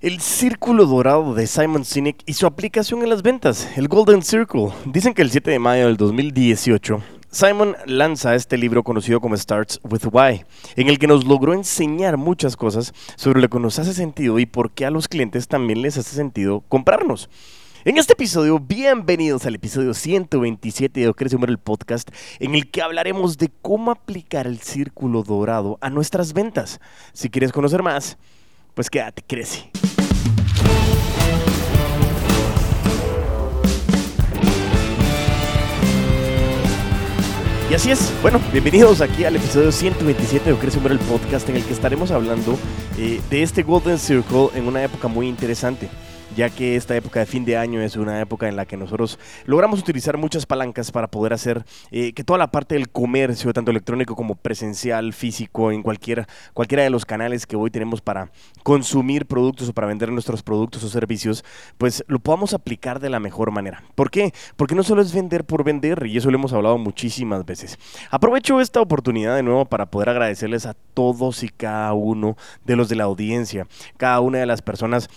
El círculo dorado de Simon Sinek y su aplicación en las ventas, el Golden Circle. Dicen que el 7 de mayo del 2018, Simon lanza este libro conocido como Starts with Why, en el que nos logró enseñar muchas cosas sobre lo que nos hace sentido y por qué a los clientes también les hace sentido comprarnos. En este episodio, bienvenidos al episodio 127 de Crece Humor el Podcast, en el que hablaremos de cómo aplicar el círculo dorado a nuestras ventas. Si quieres conocer más, pues quédate, crece. Y así es, bueno, bienvenidos aquí al episodio 127 de Crece el Podcast, en el que estaremos hablando eh, de este Golden Circle en una época muy interesante ya que esta época de fin de año es una época en la que nosotros logramos utilizar muchas palancas para poder hacer eh, que toda la parte del comercio, tanto electrónico como presencial, físico, en cualquiera, cualquiera de los canales que hoy tenemos para consumir productos o para vender nuestros productos o servicios, pues lo podamos aplicar de la mejor manera. ¿Por qué? Porque no solo es vender por vender, y eso lo hemos hablado muchísimas veces. Aprovecho esta oportunidad de nuevo para poder agradecerles a todos y cada uno de los de la audiencia, cada una de las personas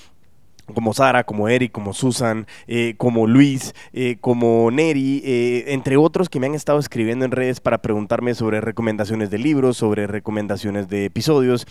como Sara, como Eric, como Susan, eh, como Luis, eh, como Neri, eh, entre otros que me han estado escribiendo en redes para preguntarme sobre recomendaciones de libros, sobre recomendaciones de episodios,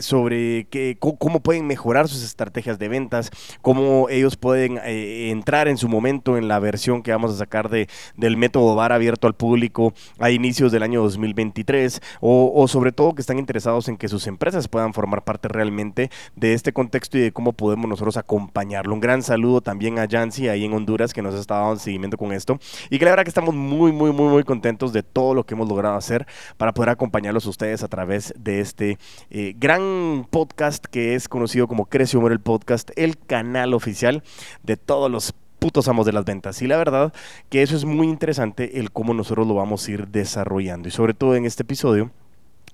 sobre cómo pueden mejorar sus estrategias de ventas, cómo ellos pueden entrar en su momento en la versión que vamos a sacar de, del método VAR abierto al público a inicios del año 2023, o, o sobre todo que están interesados en que sus empresas puedan formar parte realmente de este contexto y de cómo podemos nosotros acompañarlo. Un gran saludo también a Yancy ahí en Honduras que nos ha estado dando seguimiento con esto y que la verdad que estamos muy, muy, muy, muy contentos de todo lo que hemos logrado hacer para poder acompañarlos a ustedes a través de este eh, gran podcast que es conocido como Crece Humor el Podcast, el canal oficial de todos los putos amos de las ventas. Y la verdad que eso es muy interesante el cómo nosotros lo vamos a ir desarrollando. Y sobre todo en este episodio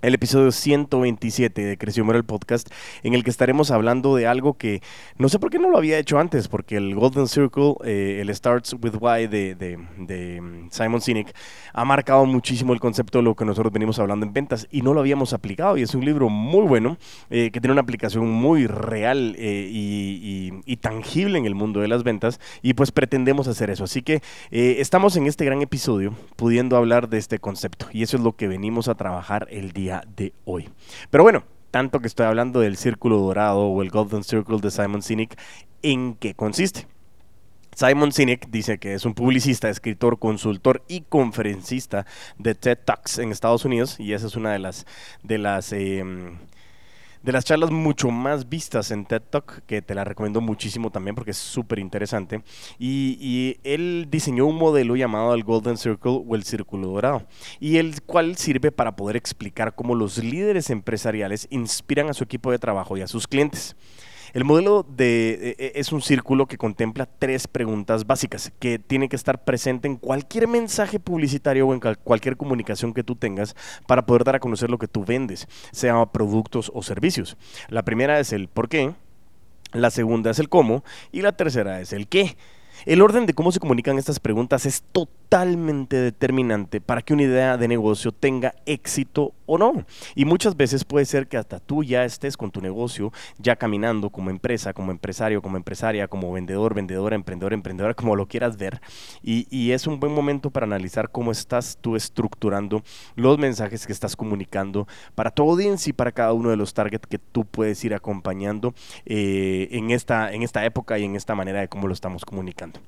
el episodio 127 de Creció el Podcast, en el que estaremos hablando de algo que no sé por qué no lo había hecho antes, porque el Golden Circle, eh, el Starts with Why de, mm, Simon Sinek, ha marcado muchísimo el concepto de lo que nosotros venimos hablando en ventas y no lo habíamos aplicado. Y es un libro muy bueno, eh, que tiene una aplicación muy real eh, y, tangible en el mundo de las ventas, y pues pretendemos hacer eso. Así que estamos en este gran episodio pudiendo hablar de este concepto, y eso es lo que venimos a trabajar el día de hoy. Pero bueno, tanto que estoy hablando del círculo dorado o el Golden Circle de Simon Sinek, ¿en qué consiste? Simon Sinek dice que es un publicista, escritor, consultor y conferencista de TED Talks en Estados Unidos y esa es una de las de las em, de las charlas mucho más vistas en TED Talk, que te la recomiendo muchísimo también porque es súper interesante. Y, él diseñó un modelo llamado el Golden Circle o el Círculo Dorado, y el cual sirve para poder explicar cómo los líderes empresariales inspiran a su equipo de trabajo y a sus clientes. El modelo de, e, e, es un círculo que contempla tres preguntas básicas que tienen que estar presente en cualquier mensaje publicitario o en cualquier comunicación que tú tengas para poder dar a conocer lo que tú vendes, sea productos o servicios. La primera es el por qué, la segunda es el cómo y la tercera es el qué. El orden de cómo se comunican estas preguntas es totalmente determinante para que una idea de negocio tenga éxito o no. Y muchas veces puede ser que hasta tú ya estés con tu negocio ya caminando como empresa, como empresario, como empresaria, como vendedor, vendedora, emprendedor, emprendedora, como lo quieras ver. Y, es un buen momento para analizar cómo estás tú estructurando los mensajes que estás comunicando para tu audiencia y para cada uno de los targets que tú puedes ir acompañando eh, en, esta, en esta época y en esta manera de cómo lo estamos comunicando.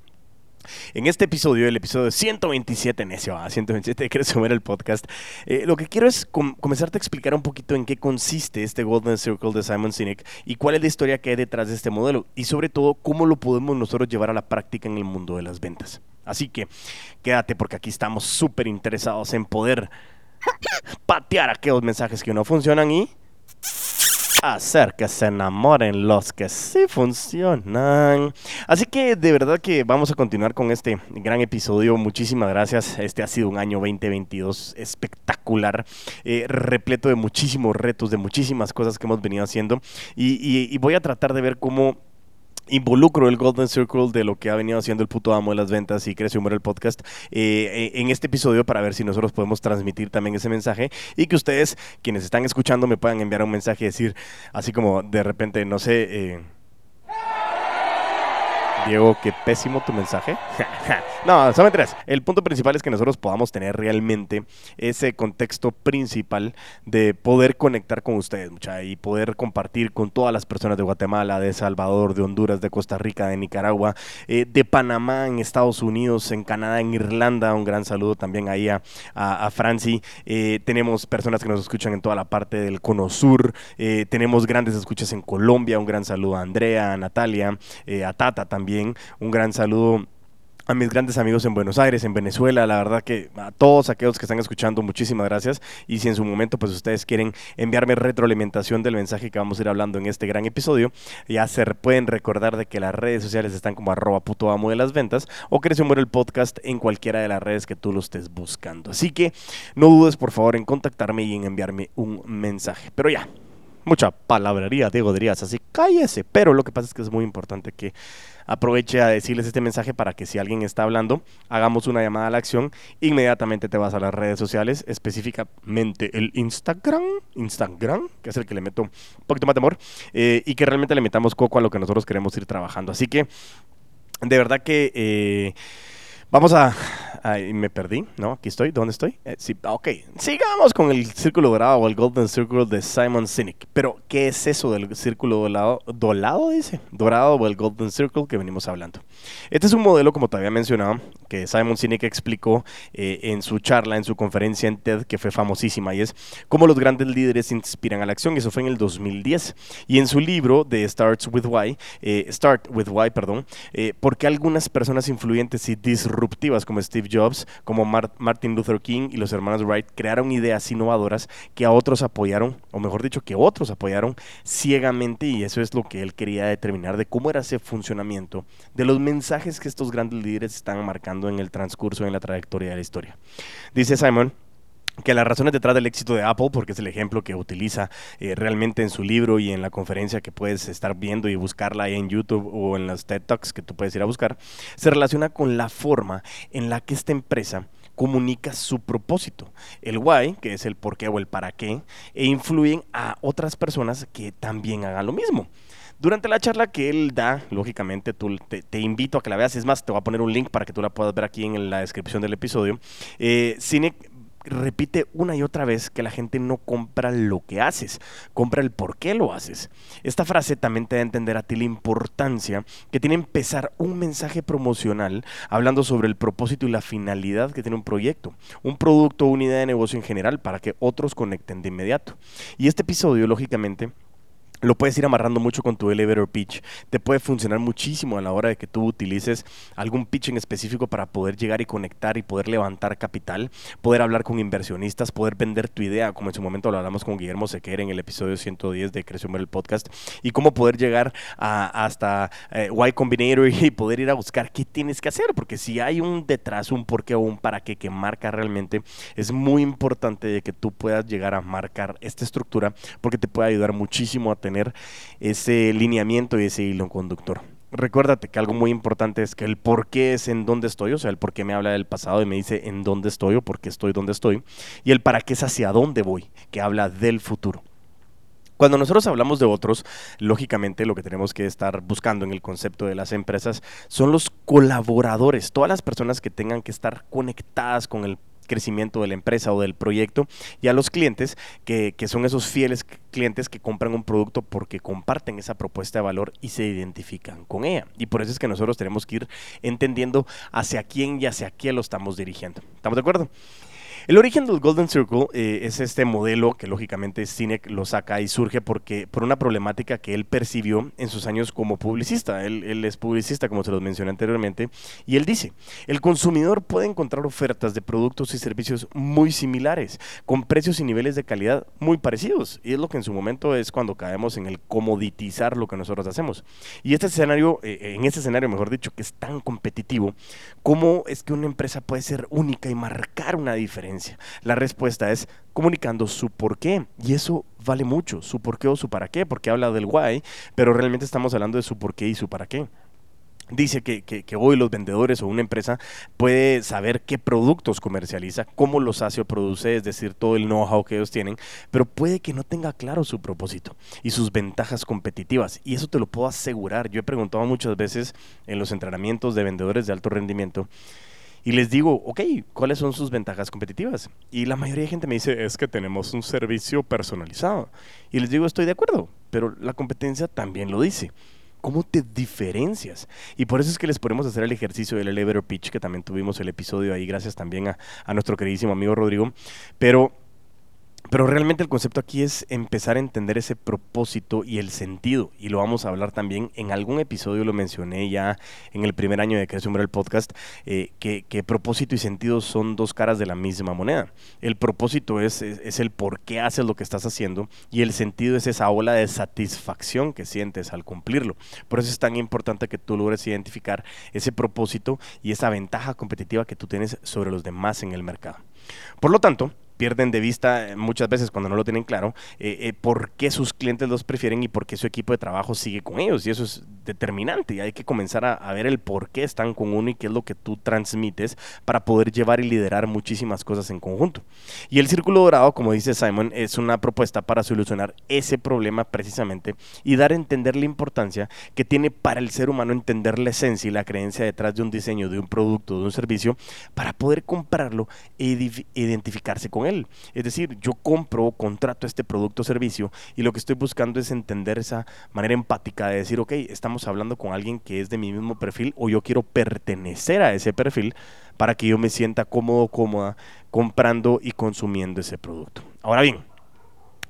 En este episodio, el episodio 127, necio, a 127 de sumar el podcast, eh, lo que quiero es comenzarte a explicar un poquito en qué consiste este Golden Circle de Simon Sinek y cuál es la historia que hay detrás de este modelo y sobre todo cómo lo podemos nosotros llevar a la práctica en el mundo de las ventas. Así que quédate porque aquí estamos súper interesados en poder patear aquellos mensajes que no funcionan y hacer que se enamoren los que sí funcionan. Así que de verdad que vamos a continuar con este gran episodio. Muchísimas gracias. Este ha sido un año 2022 espectacular, eh, repleto de muchísimos retos, de muchísimas cosas que hemos venido haciendo. y voy a tratar de ver cómo involucro el Golden Circle de lo que ha venido haciendo el puto amo de las ventas y Crece Humor el podcast eh, eh, en este episodio para ver si nosotros podemos transmitir también ese mensaje y que ustedes, quienes están escuchando, me puedan enviar un mensaje y decir, así como de repente, no sé, eh, Diego, qué pésimo tu mensaje. no, son tres. El punto principal es que nosotros podamos tener realmente ese contexto principal de poder conectar con ustedes, mucha, y poder compartir con todas las personas de Guatemala, de Salvador, de Honduras, de Costa Rica, de Nicaragua, eh, de Panamá, en Estados Unidos, en Canadá, en Irlanda. Un gran saludo también ahí a, a, Franci. Eh, tenemos personas que nos escuchan en toda la parte del Cono Sur. Eh, tenemos grandes escuchas en Colombia. Un gran saludo a Andrea, a Natalia, a Tata también. Un gran saludo a mis grandes amigos en Buenos Aires, en Venezuela, la verdad que a todos aquellos que están escuchando, muchísimas gracias. Y si en su momento pues ustedes quieren enviarme retroalimentación del mensaje que vamos a ir hablando en este gran episodio, ya se pueden recordar de que las redes sociales están como arroba puto amo de las ventas o que muere el podcast en cualquiera de las redes que tú lo estés buscando. Así que no dudes por favor en contactarme y en enviarme un mensaje. Pero ya, mucha palabrería, Diego dirías, así cállese. Pero lo que pasa es que es muy importante que aproveche a decirles este mensaje para que si alguien está hablando, hagamos una llamada a la acción. Inmediatamente te vas a las redes sociales, específicamente el Instagram, Instagram, que es el que le meto un poquito más de amor, eh, y que realmente le metamos coco a lo que nosotros queremos ir trabajando. Así que, de verdad que... Eh, Vamos a... Ahí me perdí, ¿no? Aquí estoy. ¿Dónde estoy? Eh, sí, ok. Sigamos con el círculo dorado o el Golden Circle de Simon Sinek. Pero, ¿qué es eso del círculo dorado? ¿Dolado dice? Dorado o el Golden Circle que venimos hablando. Este es un modelo, como te había mencionado, que Simon Sinek explicó eh, en su charla, en su conferencia en TED, que fue famosísima, y es cómo los grandes líderes inspiran a la acción. Eso fue en el 2010. Y en su libro de Starts with Why, eh, Start with Why, perdón, eh, porque algunas personas influyentes y disruptivas como Steve Jobs, como Martin Luther King y los hermanos Wright crearon ideas innovadoras que a otros apoyaron, o mejor dicho, que otros apoyaron ciegamente y eso es lo que él quería determinar de cómo era ese funcionamiento, de los mensajes que estos grandes líderes están marcando en el transcurso, en la trayectoria de la historia. Dice Simon, que las razones detrás del éxito de Apple, porque es el ejemplo que utiliza eh, realmente en su libro y en la conferencia que puedes estar viendo y buscarla ahí en YouTube o en las TED Talks que tú puedes ir a buscar, se relaciona con la forma en la que esta empresa comunica su propósito, el why, que es el por qué o el para qué, e influyen a otras personas que también hagan lo mismo. Durante la charla que él da, lógicamente tú, te, invito a que la veas, es más, te voy a poner un link para que tú la puedas ver aquí en la descripción del episodio. Eh, Cine repite una y otra vez que la gente no compra lo que haces, compra el por qué lo haces. Esta frase también te da a entender a ti la importancia que tiene empezar un mensaje promocional hablando sobre el propósito y la finalidad que tiene un proyecto, un producto o una idea de negocio en general para que otros conecten de inmediato. Y este episodio, lógicamente, lo puedes ir amarrando mucho con tu elevator pitch. Te puede funcionar muchísimo a la hora de que tú utilices algún pitch en específico para poder llegar y conectar y poder levantar capital, poder hablar con inversionistas, poder vender tu idea, como en su momento lo hablamos con Guillermo Sequer en el episodio 110 de Creció el podcast, y cómo poder llegar a, hasta eh, Y Combinator y poder ir a buscar qué tienes que hacer, porque si hay un detrás, un por qué o un para qué que marca realmente, es muy importante de que tú puedas llegar a marcar esta estructura, porque te puede ayudar muchísimo a tener tener ese lineamiento y ese hilo conductor. Recuérdate que algo muy importante es que el por qué es en dónde estoy, o sea, el por qué me habla del pasado y me dice en dónde estoy o por qué estoy donde estoy, y el para qué es hacia dónde voy, que habla del futuro. Cuando nosotros hablamos de otros, lógicamente lo que tenemos que estar buscando en el concepto de las empresas son los colaboradores, todas las personas que tengan que estar conectadas con el crecimiento de la empresa o del proyecto y a los clientes que, que son esos fieles clientes que compran un producto porque comparten esa propuesta de valor y se identifican con ella. Y por eso es que nosotros tenemos que ir entendiendo hacia quién y hacia qué lo estamos dirigiendo. ¿Estamos de acuerdo? El origen del Golden Circle eh, es este modelo que lógicamente Sinek lo saca y surge porque por una problemática que él percibió en sus años como publicista. Él, es publicista, como se los mencioné anteriormente, y él dice, el consumidor puede encontrar ofertas de productos y servicios muy similares, con precios y niveles de calidad muy parecidos. Y es lo que en su momento es cuando caemos en el comoditizar lo que nosotros hacemos. Y este escenario, eh, en este escenario, mejor dicho, que es tan competitivo, ¿cómo es que una empresa puede ser única y marcar una diferencia? La respuesta es comunicando su por qué. Y eso vale mucho, su por qué o su para qué, porque habla del why, pero realmente estamos hablando de su por qué y su para qué. dice que, que, hoy los vendedores o una empresa puede saber qué productos comercializa, cómo los hace o produce, es decir, todo el know-how que ellos tienen, pero puede que no tenga claro su propósito y sus ventajas competitivas. Y eso te lo puedo asegurar. Yo he preguntado muchas veces en los entrenamientos de vendedores de alto rendimiento. Y les digo, ok, ¿cuáles son sus ventajas competitivas? Y la mayoría de gente me dice, es que tenemos un servicio personalizado. Y les digo, estoy de acuerdo, pero la competencia también lo dice. ¿Cómo te diferencias? Y por eso es que les podemos hacer el ejercicio del elevator pitch, que también tuvimos el episodio ahí, gracias también a, a nuestro queridísimo amigo Rodrigo. Pero pero realmente el concepto aquí es empezar a entender ese propósito y el sentido. Y lo vamos a hablar también en algún episodio, lo mencioné ya en el primer año de Creación el Podcast, eh, que, propósito y sentido son dos caras de la misma moneda. El propósito es, es, el por qué haces lo que estás haciendo y el sentido es esa ola de satisfacción que sientes al cumplirlo. Por eso es tan importante que tú logres identificar ese propósito y esa ventaja competitiva que tú tienes sobre los demás en el mercado. Por lo tanto, pierden de vista eh, muchas veces cuando no lo tienen claro eh, eh, por qué sus clientes los prefieren y por qué su equipo de trabajo sigue con ellos. Y eso es determinante. Y hay que comenzar a, ver el por qué están con uno y qué es lo que tú transmites para poder llevar y liderar muchísimas cosas en conjunto. Y el círculo dorado, como dice Simon, es una propuesta para solucionar ese problema precisamente y dar a entender la importancia que tiene para el ser humano entender la esencia y la creencia detrás de un diseño, de un producto, de un servicio, para poder comprarlo e identificarse con él es decir, yo compro, contrato este producto o servicio y lo que estoy buscando es entender esa manera empática de decir, ok, estamos hablando con alguien que es de mi mismo perfil o yo quiero pertenecer a ese perfil para que yo me sienta cómodo, cómoda comprando y consumiendo ese producto. Ahora bien,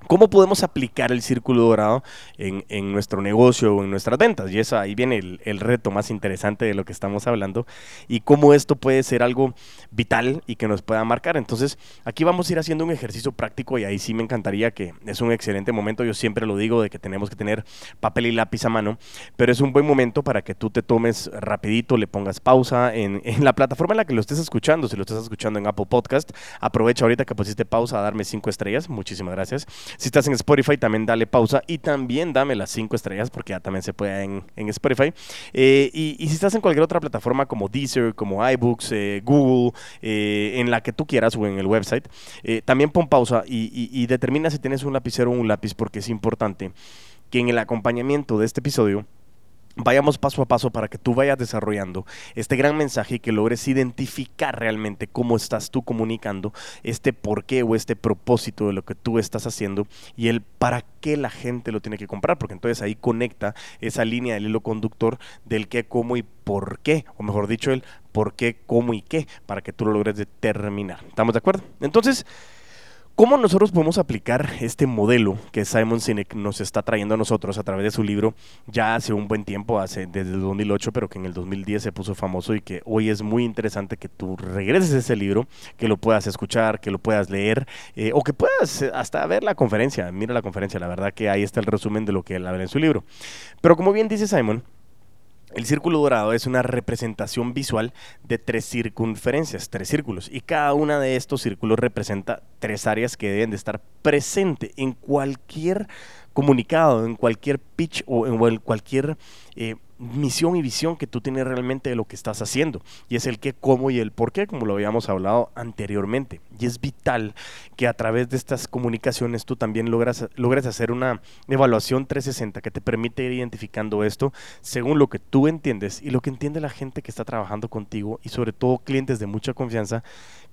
¿Cómo podemos aplicar el círculo dorado en, nuestro negocio o en nuestras ventas? Y eso ahí viene el, el, reto más interesante de lo que estamos hablando y cómo esto puede ser algo vital y que nos pueda marcar. Entonces, aquí vamos a ir haciendo un ejercicio práctico y ahí sí me encantaría que es un excelente momento. Yo siempre lo digo de que tenemos que tener papel y lápiz a mano, pero es un buen momento para que tú te tomes rapidito, le pongas pausa en, en la plataforma en la que lo estés escuchando. Si lo estás escuchando en Apple Podcast, aprovecha ahorita que pusiste pausa a darme cinco estrellas. Muchísimas gracias. Si estás en Spotify, también dale pausa y también dame las cinco estrellas porque ya también se puede en, en Spotify. Eh, y, si estás en cualquier otra plataforma como Deezer, como iBooks, eh, Google, eh, en la que tú quieras o en el website, también pon pausa y, y determina si tienes un lapicero o un lápiz porque es importante que en el acompañamiento de este episodio vayamos paso a paso para que tú vayas desarrollando este gran mensaje y que logres identificar realmente cómo estás tú comunicando este por qué o este propósito de lo que tú estás haciendo y el para qué la gente lo tiene que comprar, porque entonces ahí conecta esa línea del hilo conductor del qué, cómo y por qué, o mejor dicho, el por qué, cómo y qué, para que tú lo logres determinar. ¿Estamos de acuerdo? Entonces, ¿Cómo nosotros podemos aplicar este modelo que Simon Sinek nos está trayendo a nosotros a través de su libro ya hace un buen tiempo, hace desde el 2008, pero que en el 2010 se puso famoso y que hoy es muy interesante que tú regreses a ese libro, que lo puedas escuchar, que lo puedas leer eh, o que puedas hasta ver la conferencia. Mira la conferencia, la verdad que ahí está el resumen de lo que él habla en su libro. Pero como bien dice Simon, el círculo dorado es una representación visual de tres circunferencias, tres círculos, y cada una de estos círculos representa tres áreas que deben de estar presentes en cualquier comunicado, en cualquier pitch o en cualquier eh, misión y visión que tú tienes realmente de lo que estás haciendo. Y es el qué, cómo y el por qué, como lo habíamos hablado anteriormente. Y es vital que a través de estas comunicaciones tú también logras, logres hacer una evaluación 360 que te permite ir identificando esto según lo que tú entiendes y lo que entiende la gente que está trabajando contigo y sobre todo clientes de mucha confianza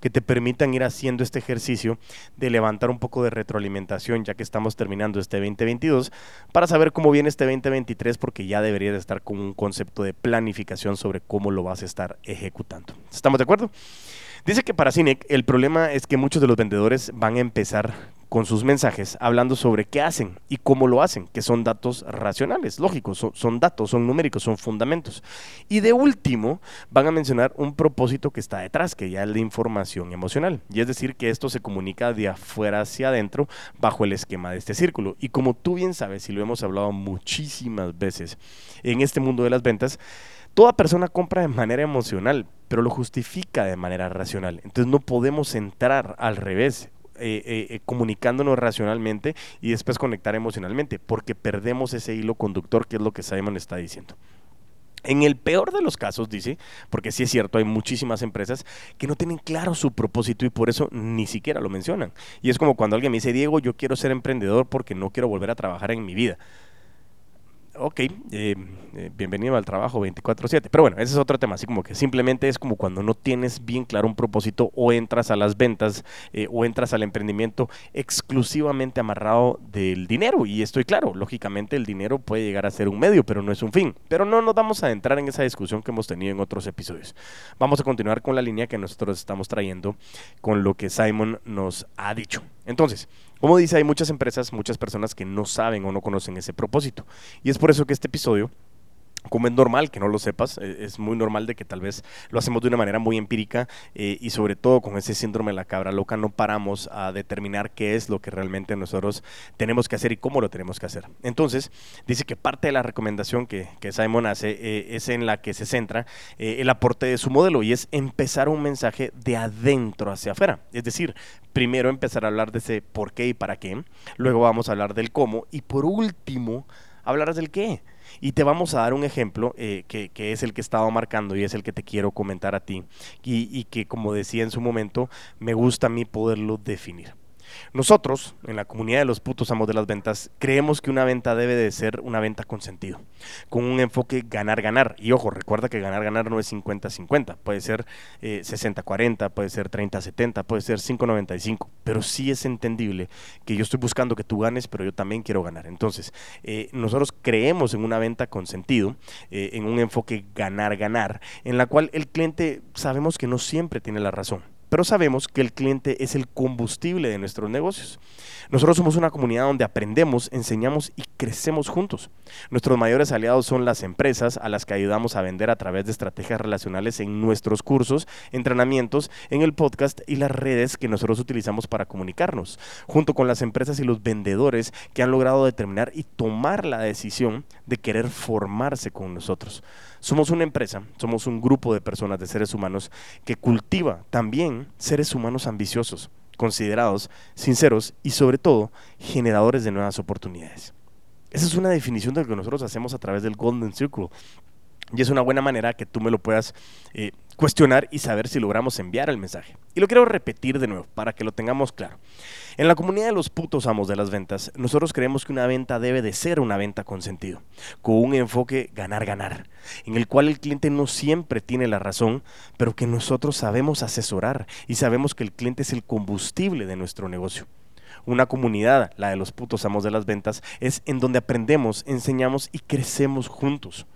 que te permitan ir haciendo este ejercicio de levantar un poco de retroalimentación ya que estamos terminando este 2022 para saber cómo viene este 2023 porque ya debería de estar con un concepto de planificación sobre cómo lo vas a estar ejecutando. ¿Estamos de acuerdo? Dice que para Cinec el problema es que muchos de los vendedores van a empezar con sus mensajes hablando sobre qué hacen y cómo lo hacen, que son datos racionales, lógicos, son, datos, son numéricos, son fundamentos. Y de último, van a mencionar un propósito que está detrás, que ya es la información emocional. Y es decir, que esto se comunica de afuera hacia adentro bajo el esquema de este círculo. Y como tú bien sabes, y lo hemos hablado muchísimas veces en este mundo de las ventas, Toda persona compra de manera emocional, pero lo justifica de manera racional. Entonces no podemos entrar al revés. Eh, eh, eh, comunicándonos racionalmente y después conectar emocionalmente, porque perdemos ese hilo conductor que es lo que Simon está diciendo. En el peor de los casos, dice, porque sí es cierto, hay muchísimas empresas que no tienen claro su propósito y por eso ni siquiera lo mencionan. Y es como cuando alguien me dice, Diego, yo quiero ser emprendedor porque no quiero volver a trabajar en mi vida ok, eh, eh, bienvenido al trabajo 24/7. Pero bueno, ese es otro tema, así como que simplemente es como cuando no tienes bien claro un propósito o entras a las ventas eh, o entras al emprendimiento exclusivamente amarrado del dinero. Y estoy claro, lógicamente el dinero puede llegar a ser un medio, pero no es un fin. Pero no nos vamos a entrar en esa discusión que hemos tenido en otros episodios. Vamos a continuar con la línea que nosotros estamos trayendo con lo que Simon nos ha dicho. Entonces, como dice, hay muchas empresas, muchas personas que no saben o no conocen ese propósito. Y es por eso que este episodio como es normal que no lo sepas, e, es muy normal de que tal vez lo hacemos de una manera muy empírica eh, y sobre todo con ese síndrome de la cabra loca no paramos a determinar qué es lo que realmente nosotros tenemos que hacer y cómo lo tenemos que hacer. Entonces, dice que parte de la recomendación que, Simon hace eh, es en la que se centra eh, el aporte de su modelo y es empezar un mensaje de adentro hacia afuera. Es decir, primero empezar a hablar de ese por qué y para qué, luego vamos a hablar del cómo y por último hablar del qué. Y te vamos a dar un ejemplo eh, que, es el que estaba marcando y es el que te quiero comentar a ti y, y que como decía en su momento, me gusta a mí poderlo definir. Nosotros, en la comunidad de los putos amos de las ventas, creemos que una venta debe de ser una venta con sentido, con un enfoque ganar-ganar. Y ojo, recuerda que ganar-ganar no es 50-50, puede ser 60-40, eh, puede ser 30-70, puede ser 5-95, pero sí es entendible que yo estoy buscando que tú ganes, pero yo también quiero ganar. Entonces, eh, nosotros creemos en una venta con sentido, eh, en un enfoque ganar-ganar, en la cual el cliente sabemos que no siempre tiene la razón pero sabemos que el cliente es el combustible de nuestros negocios. Nosotros somos una comunidad donde aprendemos, enseñamos y crecemos juntos. Nuestros mayores aliados son las empresas a las que ayudamos a vender a través de estrategias relacionales en nuestros cursos, entrenamientos, en el podcast y las redes que nosotros utilizamos para comunicarnos, junto con las empresas y los vendedores que han logrado determinar y tomar la decisión de querer formarse con nosotros. Somos una empresa, somos un grupo de personas, de seres humanos, que cultiva también seres humanos ambiciosos, considerados, sinceros y sobre todo generadores de nuevas oportunidades. Esa es una definición de lo que nosotros hacemos a través del Golden Circle. Y es una buena manera que tú me lo puedas eh, cuestionar y saber si logramos enviar el mensaje. Y lo quiero repetir de nuevo para que lo tengamos claro. En la comunidad de los putos amos de las ventas, nosotros creemos que una venta debe de ser una venta con sentido, con un enfoque ganar-ganar, en el cual el cliente no siempre tiene la razón, pero que nosotros sabemos asesorar y sabemos que el cliente es el combustible de nuestro negocio. Una comunidad, la de los putos amos de las ventas, es en donde aprendemos, enseñamos y crecemos juntos.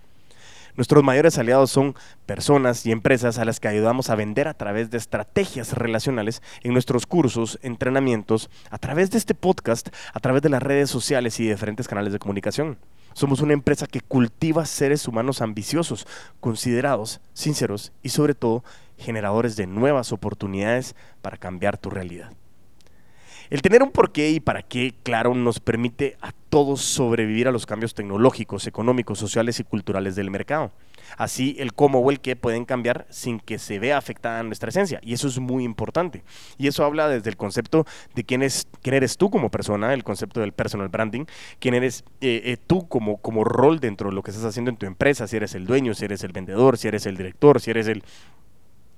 Nuestros mayores aliados son personas y empresas a las que ayudamos a vender a través de estrategias relacionales en nuestros cursos, entrenamientos, a través de este podcast, a través de las redes sociales y diferentes canales de comunicación. Somos una empresa que cultiva seres humanos ambiciosos, considerados, sinceros y sobre todo generadores de nuevas oportunidades para cambiar tu realidad. El tener un porqué y para qué, claro, nos permite a todos sobrevivir a los cambios tecnológicos, económicos, sociales y culturales del mercado. Así, el cómo o el qué pueden cambiar sin que se vea afectada nuestra esencia. Y eso es muy importante. Y eso habla desde el concepto de quién, es, quién eres tú como persona, el concepto del personal branding, quién eres eh, eh, tú como, como rol dentro de lo que estás haciendo en tu empresa, si eres el dueño, si eres el vendedor, si eres el director, si eres el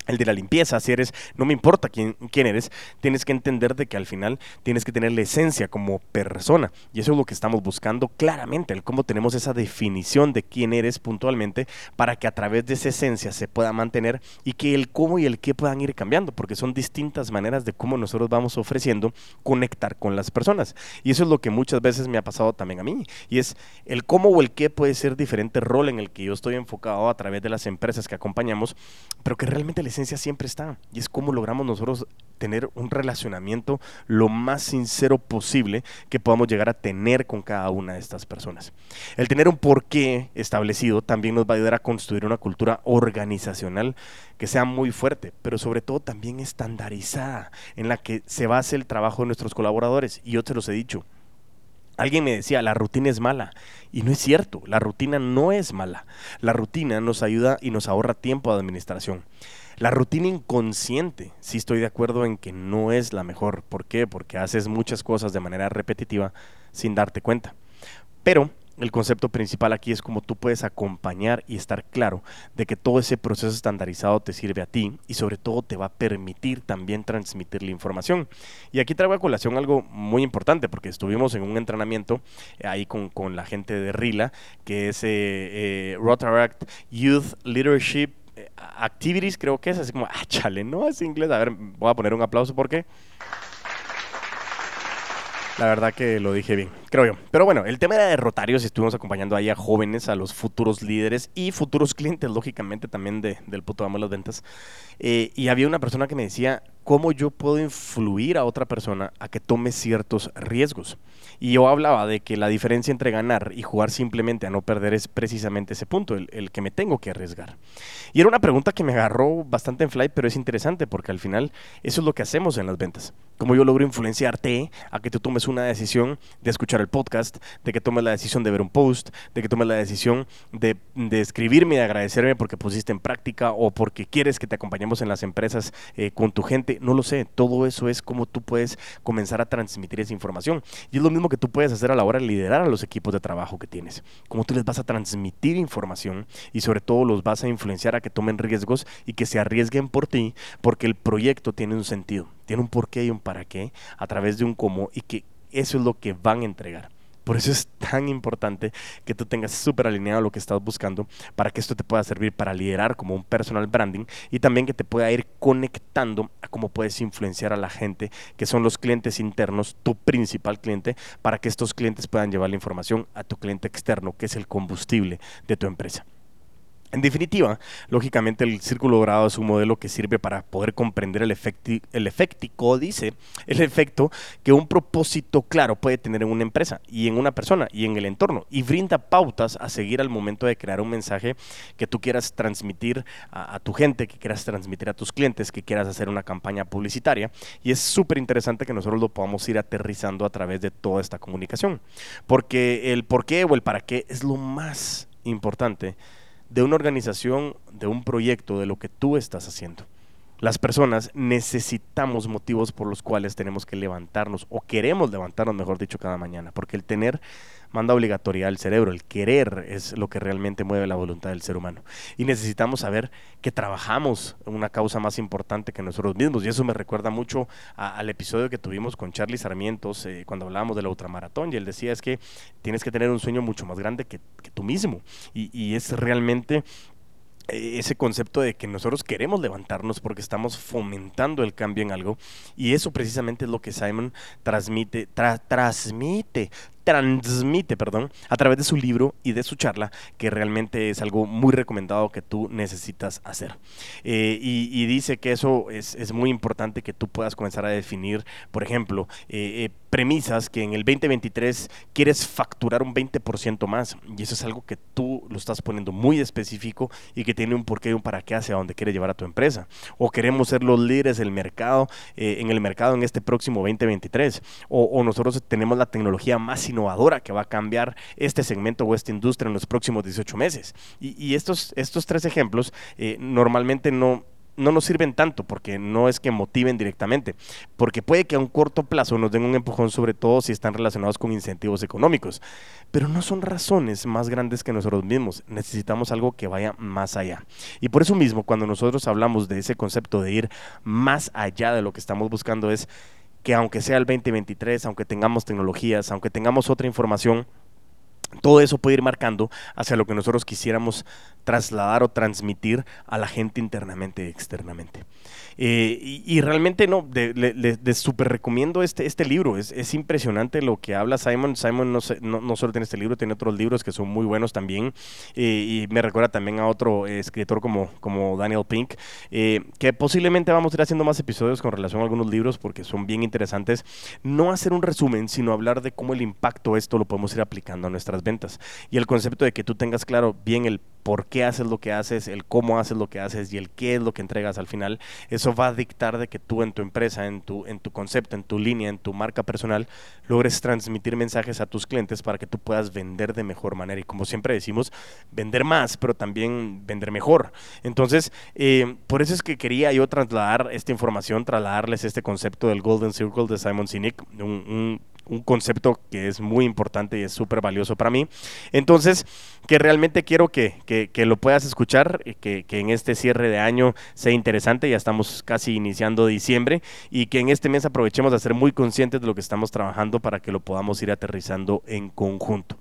el de la limpieza, si eres, no me importa quién, quién, eres, tienes que entender de que al final tienes que tener la esencia como persona. Y eso es lo que estamos buscando claramente, el cómo tenemos esa definición de quién eres puntualmente para que a través de esa esencia se pueda mantener y que el cómo y el qué puedan ir cambiando, porque son distintas maneras de cómo nosotros vamos ofreciendo conectar con las personas. Y eso es lo que muchas veces me ha pasado también a mí. Y es el cómo o el qué puede ser diferente rol en el que yo estoy enfocado a través de las empresas que acompañamos, pero que realmente les siempre está y es cómo logramos nosotros tener un relacionamiento lo más sincero posible que podamos llegar a tener con cada una de estas personas. El tener un porqué establecido también nos va a ayudar a construir una cultura organizacional que sea muy fuerte, pero sobre todo también estandarizada, en la que se base el trabajo de nuestros colaboradores. Y yo te los he dicho, Alguien me decía, la rutina es mala. Y no es cierto, la rutina no es mala. La rutina nos ayuda y nos ahorra tiempo de administración. La rutina inconsciente, sí estoy de acuerdo en que no es la mejor. ¿Por qué? Porque haces muchas cosas de manera repetitiva sin darte cuenta. Pero el concepto principal aquí es cómo tú puedes acompañar y estar claro de que todo ese proceso estandarizado te sirve a ti y sobre todo te va a permitir también transmitir la información. Y aquí traigo a colación algo muy importante porque estuvimos en un entrenamiento eh, ahí con, con la gente de RILA, que es eh, eh, Rotaract Youth Leadership Activities, creo que es así como, ah, chale, no es inglés. A ver, voy a poner un aplauso porque... La verdad que lo dije bien, creo yo. Pero bueno, el tema era de Rotarios y estuvimos acompañando ahí a jóvenes, a los futuros líderes y futuros clientes, lógicamente, también de, del puto amo de las ventas. Eh, y había una persona que me decía, ¿cómo yo puedo influir a otra persona a que tome ciertos riesgos? Y yo hablaba de que la diferencia entre ganar y jugar simplemente a no perder es precisamente ese punto, el, el que me tengo que arriesgar. Y era una pregunta que me agarró bastante en flight, pero es interesante porque al final eso es lo que hacemos en las ventas. Como yo logro influenciarte a que tú tomes una decisión de escuchar el podcast, de que tomes la decisión de ver un post, de que tomes la decisión de, escribirme y de agradecerme porque pusiste en práctica o porque quieres que te acompañemos en las empresas eh, con tu gente. No lo sé, todo eso es como tú puedes comenzar a transmitir esa información. Y es lo mismo que tú puedes hacer a la hora de liderar a los equipos de trabajo que tienes. Cómo tú les vas a transmitir información y sobre todo los vas a influenciar a que tomen riesgos y que se arriesguen por ti porque el proyecto tiene un sentido, tiene un porqué y un para qué a través de un cómo y que eso es lo que van a entregar. Por eso es tan importante que tú tengas súper alineado lo que estás buscando para que esto te pueda servir para liderar como un personal branding y también que te pueda ir conectando a cómo puedes influenciar a la gente que son los clientes internos, tu principal cliente, para que estos clientes puedan llevar la información a tu cliente externo, que es el combustible de tu empresa. En definitiva, lógicamente el círculo dorado es un modelo que sirve para poder comprender el, efecti el efectico, dice, el efecto que un propósito claro puede tener en una empresa y en una persona y en el entorno y brinda pautas a seguir al momento de crear un mensaje que tú quieras transmitir a, a tu gente, que quieras transmitir a tus clientes, que quieras hacer una campaña publicitaria. Y es súper interesante que nosotros lo podamos ir aterrizando a través de toda esta comunicación, porque el por qué o el para qué es lo más importante de una organización, de un proyecto, de lo que tú estás haciendo. Las personas necesitamos motivos por los cuales tenemos que levantarnos o queremos levantarnos, mejor dicho, cada mañana, porque el tener manda obligatoriedad al cerebro. El querer es lo que realmente mueve la voluntad del ser humano. Y necesitamos saber que trabajamos una causa más importante que nosotros mismos. Y eso me recuerda mucho al episodio que tuvimos con Charlie Sarmientos eh, cuando hablábamos de la ultramaratón. Y él decía es que tienes que tener un sueño mucho más grande que, tú mismo. Y, es realmente ese concepto de que nosotros queremos levantarnos porque estamos fomentando el cambio en algo. Y eso precisamente es lo que Simon transmite, transmite, transmite, perdón, a través de su libro y de su charla, que realmente es algo muy recomendado que tú necesitas hacer. Eh, y, dice que eso es, muy importante que tú puedas comenzar a definir, por ejemplo, eh, premisas que en el 2023 quieres facturar un 20% más. Y eso es algo que tú lo estás poniendo muy específico y que tiene un porqué y un para qué hacia dónde quieres llevar a tu empresa. O queremos ser los líderes del mercado, eh, en el mercado en este próximo 2023. O, o, nosotros tenemos la tecnología más innovadora que va a cambiar este segmento o esta industria en los próximos 18 meses. Y, estos, estos tres ejemplos eh, normalmente no no nos sirven tanto porque no es que motiven directamente, porque puede que a un corto plazo nos den un empujón, sobre todo si están relacionados con incentivos económicos, pero no son razones más grandes que nosotros mismos, necesitamos algo que vaya más allá. Y por eso mismo, cuando nosotros hablamos de ese concepto de ir más allá de lo que estamos buscando, es que aunque sea el 2023, aunque tengamos tecnologías, aunque tengamos otra información, todo eso puede ir marcando hacia lo que nosotros quisiéramos trasladar o transmitir a la gente internamente y externamente. Eh, y, realmente no, les súper recomiendo este, este libro, es, es, impresionante lo que habla Simon. Simon no, no, solo tiene este libro, tiene otros libros que son muy buenos también. Eh, y me recuerda también a otro escritor como, como Daniel Pink, eh, que posiblemente vamos a ir haciendo más episodios con relación a algunos libros porque son bien interesantes. No hacer un resumen, sino hablar de cómo el impacto esto lo podemos ir aplicando a nuestras ventas. Y el concepto de que tú tengas claro bien el por qué haces lo que haces, el cómo haces lo que haces y el qué es lo que entregas al final, eso va a dictar de que tú en tu empresa, en tu, en tu concepto, en tu línea, en tu marca personal, logres transmitir mensajes a tus clientes para que tú puedas vender de mejor manera. Y como siempre decimos, vender más, pero también vender mejor. Entonces, eh, por eso es que quería yo trasladar esta información, trasladarles este concepto del Golden Circle de Simon Sinek, un un concepto que es muy importante y es súper valioso para mí. Entonces, que realmente quiero que, que, lo puedas escuchar, que, que, en este cierre de año sea interesante, ya estamos casi iniciando diciembre, y que en este mes aprovechemos de ser muy conscientes de lo que estamos trabajando para que lo podamos ir aterrizando en conjunto.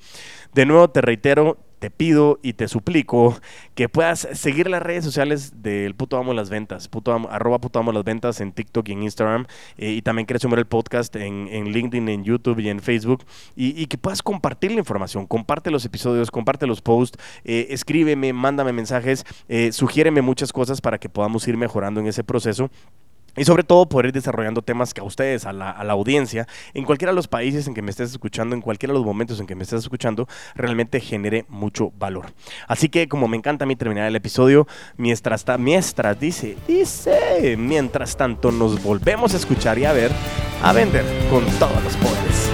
De nuevo, te reitero, te pido y te suplico que puedas seguir las redes sociales del Puto Amo las Ventas, puto arroba Puto Amo las Ventas en TikTok y en Instagram, eh, y también quieres sumar el podcast en, LinkedIn, en YouTube y en Facebook, y, que puedas compartir la información, comparte los episodios, comparte los posts, eh, escríbeme, mándame mensajes, eh, sugiéreme muchas cosas para que podamos ir mejorando en ese proceso y sobre todo poder ir desarrollando temas que a ustedes, a la, audiencia, en cualquiera de los países en que me estés escuchando, en cualquiera de los momentos en que me estés escuchando, realmente genere mucho valor. Así que como me encanta a mí terminar el episodio, mientras, mientras dice, dice, mientras tanto nos volvemos a escuchar y a ver, a vender con todos los poderes.